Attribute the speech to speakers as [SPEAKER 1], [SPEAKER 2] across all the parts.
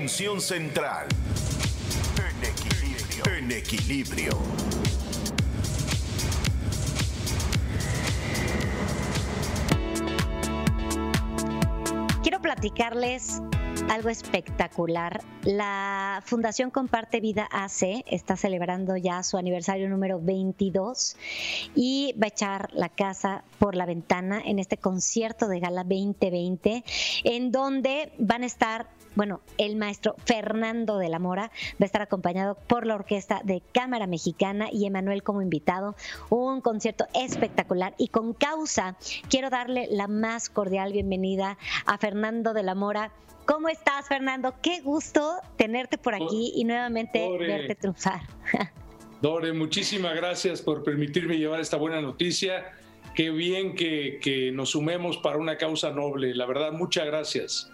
[SPEAKER 1] Función central. En equilibrio. En equilibrio.
[SPEAKER 2] Quiero platicarles algo espectacular. La Fundación Comparte Vida AC está celebrando ya su aniversario número 22 y va a echar la casa por la ventana en este concierto de gala 2020, en donde van a estar bueno, el maestro Fernando de la Mora va a estar acompañado por la Orquesta de Cámara Mexicana y Emanuel como invitado. Un concierto espectacular y con causa quiero darle la más cordial bienvenida a Fernando de la Mora. ¿Cómo estás, Fernando? Qué gusto tenerte por aquí y nuevamente verte triunfar.
[SPEAKER 3] Dore, muchísimas gracias por permitirme llevar esta buena noticia. Qué bien que, que nos sumemos para una causa noble. La verdad, muchas gracias.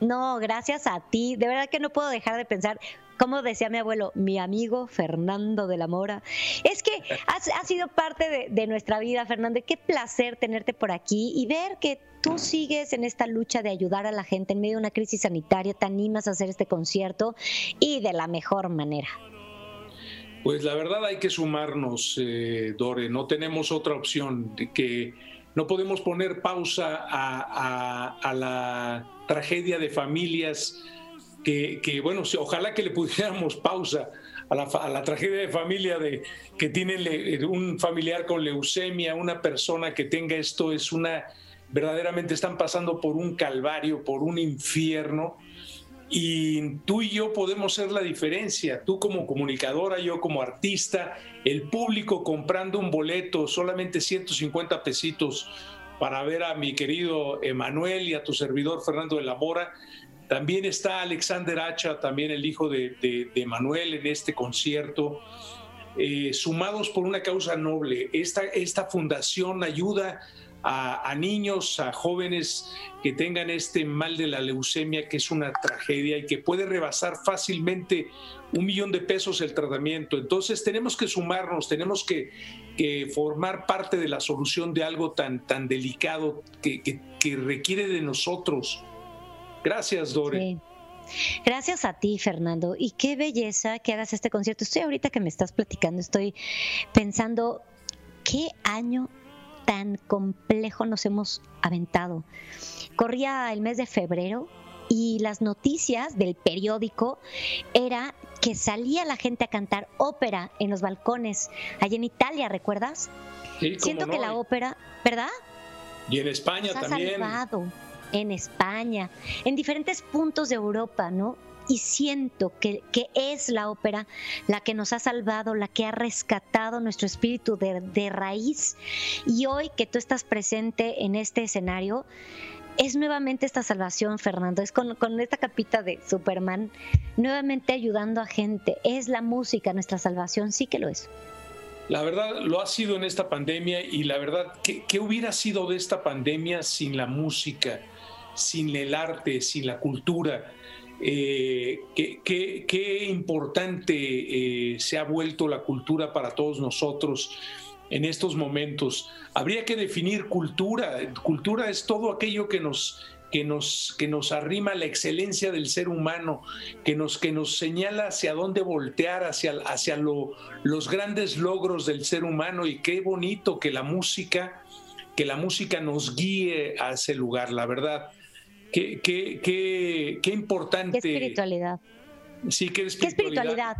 [SPEAKER 2] No, gracias a ti. De verdad que no puedo dejar de pensar, como decía mi abuelo, mi amigo Fernando de la Mora. Es que has, sido parte de, nuestra vida, Fernando. Qué placer tenerte por aquí y ver que tú sigues en esta lucha de ayudar a la gente en medio de una crisis sanitaria. Te animas a hacer este concierto y de la mejor manera.
[SPEAKER 3] Pues la verdad hay que sumarnos, eh, Dore. No tenemos otra opción que no podemos poner pausa a, la tragedia de familias que, bueno, ojalá que le pudiéramos pausa a la, tragedia de familia de que tiene un familiar con leucemia, una persona que tenga esto, es una, verdaderamente están pasando por un calvario, por un infierno y tú y yo podemos ser la diferencia, tú como comunicadora, yo como artista, el público comprando un boleto, solamente 150 pesitos para ver a mi querido Emanuel y a tu servidor Fernando de la Mora. También está Alexander Hacha, también el hijo de, Emanuel en este concierto. Eh, sumados por una causa noble. Esta, esta fundación ayuda a, niños, a jóvenes que tengan este mal de la leucemia, que es una tragedia y que puede rebasar fácilmente un millón de pesos el tratamiento. Entonces tenemos que sumarnos, tenemos que, formar parte de la solución de algo tan, tan delicado que, requiere de nosotros. Gracias, Dore.
[SPEAKER 2] Gracias a ti, Fernando. Y qué belleza que hagas este concierto. Estoy ahorita que me estás platicando, estoy pensando, ¿qué año tan complejo nos hemos aventado. Corría el mes de febrero y las noticias del periódico era que salía la gente a cantar ópera en los balcones, allá en Italia, ¿recuerdas? Siento que la ópera, ¿verdad?
[SPEAKER 3] Y en España
[SPEAKER 2] nos
[SPEAKER 3] también.
[SPEAKER 2] Ha salvado, en España, en diferentes puntos de Europa, ¿no? y siento que, es la ópera la que nos ha salvado, la que ha rescatado nuestro espíritu de, raíz. Y hoy que tú estás presente en este escenario, es nuevamente esta salvación, Fernando, es con, con, esta capita de Superman, nuevamente ayudando a gente. Es la música nuestra salvación, sí que lo es.
[SPEAKER 3] La verdad, lo ha sido en esta pandemia y la verdad, ¿qué, qué hubiera sido de esta pandemia sin la música, sin el arte, sin la cultura? Eh, qué, importante eh, se ha vuelto la cultura para todos nosotros en estos momentos. Habría que definir cultura. Cultura es todo aquello que nos, que nos, que nos arrima la excelencia del ser humano, que nos, que nos señala hacia dónde voltear, hacia, hacia los grandes logros del ser humano. Y qué bonito que la música, que la música nos guíe a ese lugar, la verdad. Qué, qué, qué, qué importante.
[SPEAKER 2] Qué espiritualidad.
[SPEAKER 3] Sí, qué espiritualidad.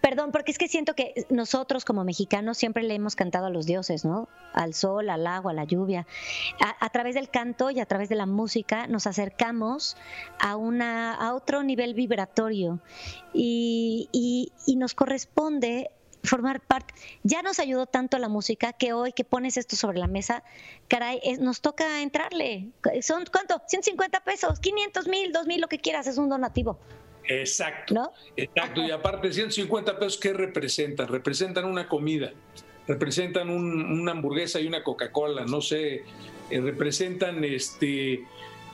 [SPEAKER 2] Perdón, porque es que siento que nosotros como mexicanos siempre le hemos cantado a los dioses, ¿no? Al sol, al agua, a la lluvia. A, través del canto y a través de la música nos acercamos a, una, a otro nivel vibratorio y, y, y nos corresponde formar parte. Ya nos ayudó tanto la música que hoy que pones esto sobre la mesa, caray, nos toca entrarle. ¿Son cuánto? 150 pesos, 500 mil, 2 mil, lo que quieras, es un donativo.
[SPEAKER 3] Exacto. ¿No? Exacto. Y aparte, 150 pesos, ¿qué representan? Representan una comida, representan una hamburguesa y una Coca-Cola, no sé, eh, representan este,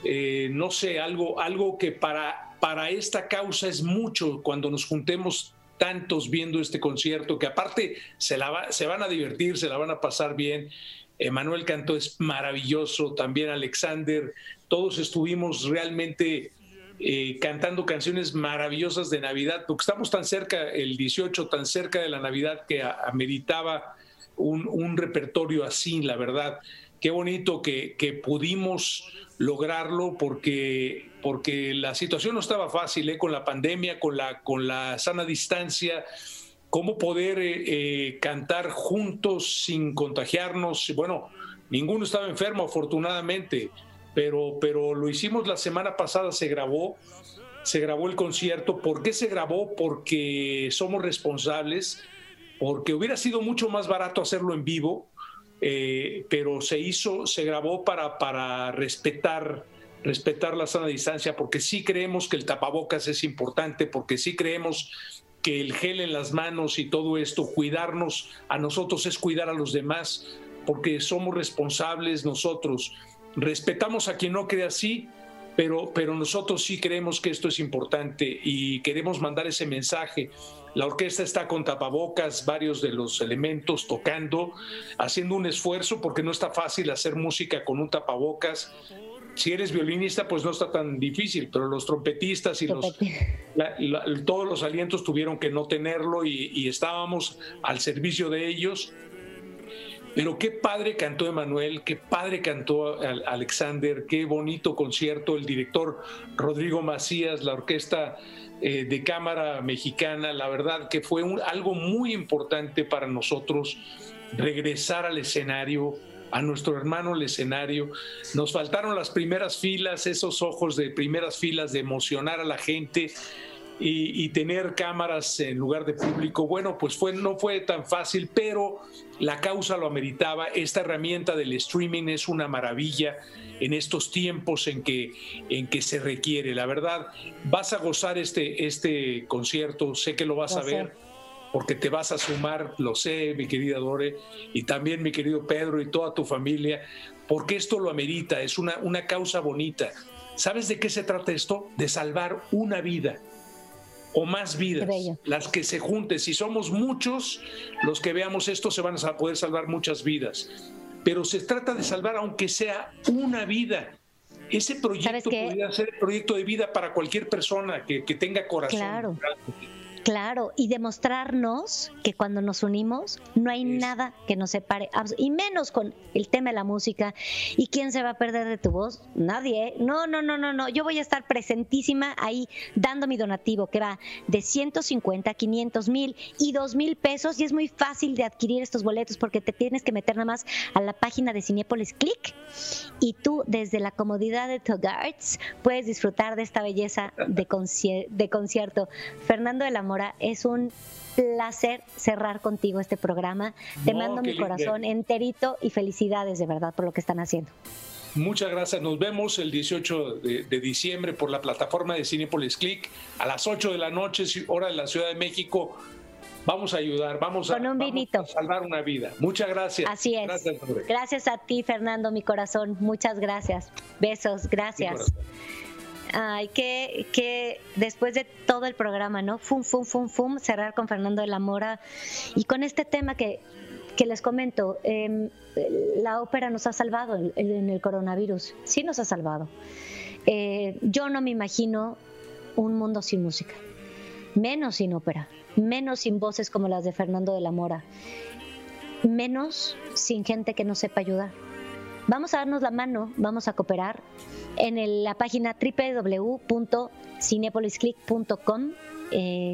[SPEAKER 3] eh, no sé, algo, algo que para, para esta causa es mucho cuando nos juntemos tantos viendo este concierto, que aparte se, la se van a divertir, se la van a pasar bien. Emanuel Cantó es maravilloso, también Alexander, todos estuvimos realmente eh, cantando canciones maravillosas de Navidad, porque estamos tan cerca, el 18, tan cerca de la Navidad que ameritaba un, un repertorio así, la verdad. Qué bonito que, pudimos lograrlo porque, porque la situación no estaba fácil ¿eh? con la pandemia, con la, con la sana distancia, cómo poder eh, eh, cantar juntos sin contagiarnos. Bueno, ninguno estaba enfermo afortunadamente, pero, pero lo hicimos la semana pasada, se grabó, se grabó el concierto. ¿Por qué se grabó? Porque somos responsables, porque hubiera sido mucho más barato hacerlo en vivo eh, pero se hizo, se grabó para, para respetar respetar la sana distancia, porque sí creemos que el tapabocas es importante, porque sí creemos que el gel en las manos y todo esto, cuidarnos a nosotros es cuidar a los demás, porque somos responsables nosotros. Respetamos a quien no cree así, pero, pero nosotros sí creemos que esto es importante y queremos mandar ese mensaje la orquesta está con tapabocas, varios de los elementos tocando, haciendo un esfuerzo porque no está fácil hacer música con un tapabocas. Si eres violinista, pues no está tan difícil, pero los trompetistas y los, todos los alientos tuvieron que no tenerlo y, estábamos al servicio de ellos. Pero qué padre cantó Emanuel, qué padre cantó Alexander, qué bonito concierto. El director Rodrigo Macías, la orquesta eh, de cámara mexicana. La verdad que fue algo muy importante para nosotros regresar al escenario, a nuestro hermano al escenario. Nos faltaron las primeras filas, esos ojos de primeras filas de emocionar a la gente y, tener cámaras en lugar de público. Bueno, pues fue, no fue tan fácil, pero la causa lo ameritaba. Esta herramienta del streaming es una maravilla en estos tiempos en que, en que se requiere. La verdad, vas a gozar este, este concierto, sé que lo vas a ver porque te vas a sumar, lo sé, mi querida Dore, y también mi querido Pedro y toda tu familia, porque esto lo amerita, es una, una causa bonita. ¿Sabes de qué se trata esto? De salvar una vida o más vidas, las que se junten. Si somos muchos, los que veamos esto se van a poder salvar muchas vidas. Pero se trata de salvar aunque sea una vida. Ese proyecto podría ser el proyecto de vida para cualquier persona que, tenga corazón.
[SPEAKER 2] Claro. Claro, y demostrarnos que cuando nos unimos no hay nada que nos separe, y menos con el tema de la música. ¿Y quién se va a perder de tu voz? Nadie. ¿eh? No, no, no, no, no. Yo voy a estar presentísima ahí dando mi donativo, que va de 150, 500 mil y 2 mil pesos. Y es muy fácil de adquirir estos boletos porque te tienes que meter nada más a la página de Cinepolis Click y tú desde la comodidad de tu hogares puedes disfrutar de esta belleza de, de concierto. Fernando de la es un placer cerrar contigo este programa. Te mando mi corazón enterito y felicidades de verdad por lo que están haciendo.
[SPEAKER 3] Muchas gracias. Nos vemos el 18 de, diciembre por la plataforma de Cinepolis Click a las 8 de la noche, hora de la Ciudad de México. Vamos a ayudar, vamos, a, salvar una vida. Muchas gracias.
[SPEAKER 2] Así es. Gracias, gracias a ti, Fernando, mi corazón. Muchas gracias. Besos, gracias. Ay, que, que después de todo el programa, ¿no? Fum, fum, fum, fum, cerrar con Fernando de la Mora y con este tema que, que les comento, em, la ópera nos ha salvado en, el coronavirus, sí nos ha salvado. Eh, yo no me imagino un mundo sin música, menos sin ópera, menos sin voces como las de Fernando de la Mora, menos sin gente que nos sepa ayudar. Vamos a darnos la mano, vamos a cooperar en la página www.cinepolisclick.com,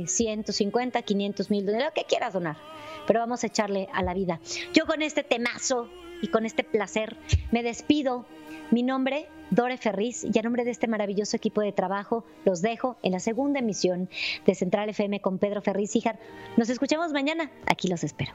[SPEAKER 2] 150, 500 mil, lo que quieras donar, pero vamos a echarle a la vida. Yo con este temazo y con este placer me despido. Mi nombre, Dore Ferriz, y a nombre de este maravilloso equipo de trabajo, los dejo en la segunda emisión de Central FM con Pedro Ferriz Hijar. Nos escuchamos mañana, aquí los espero.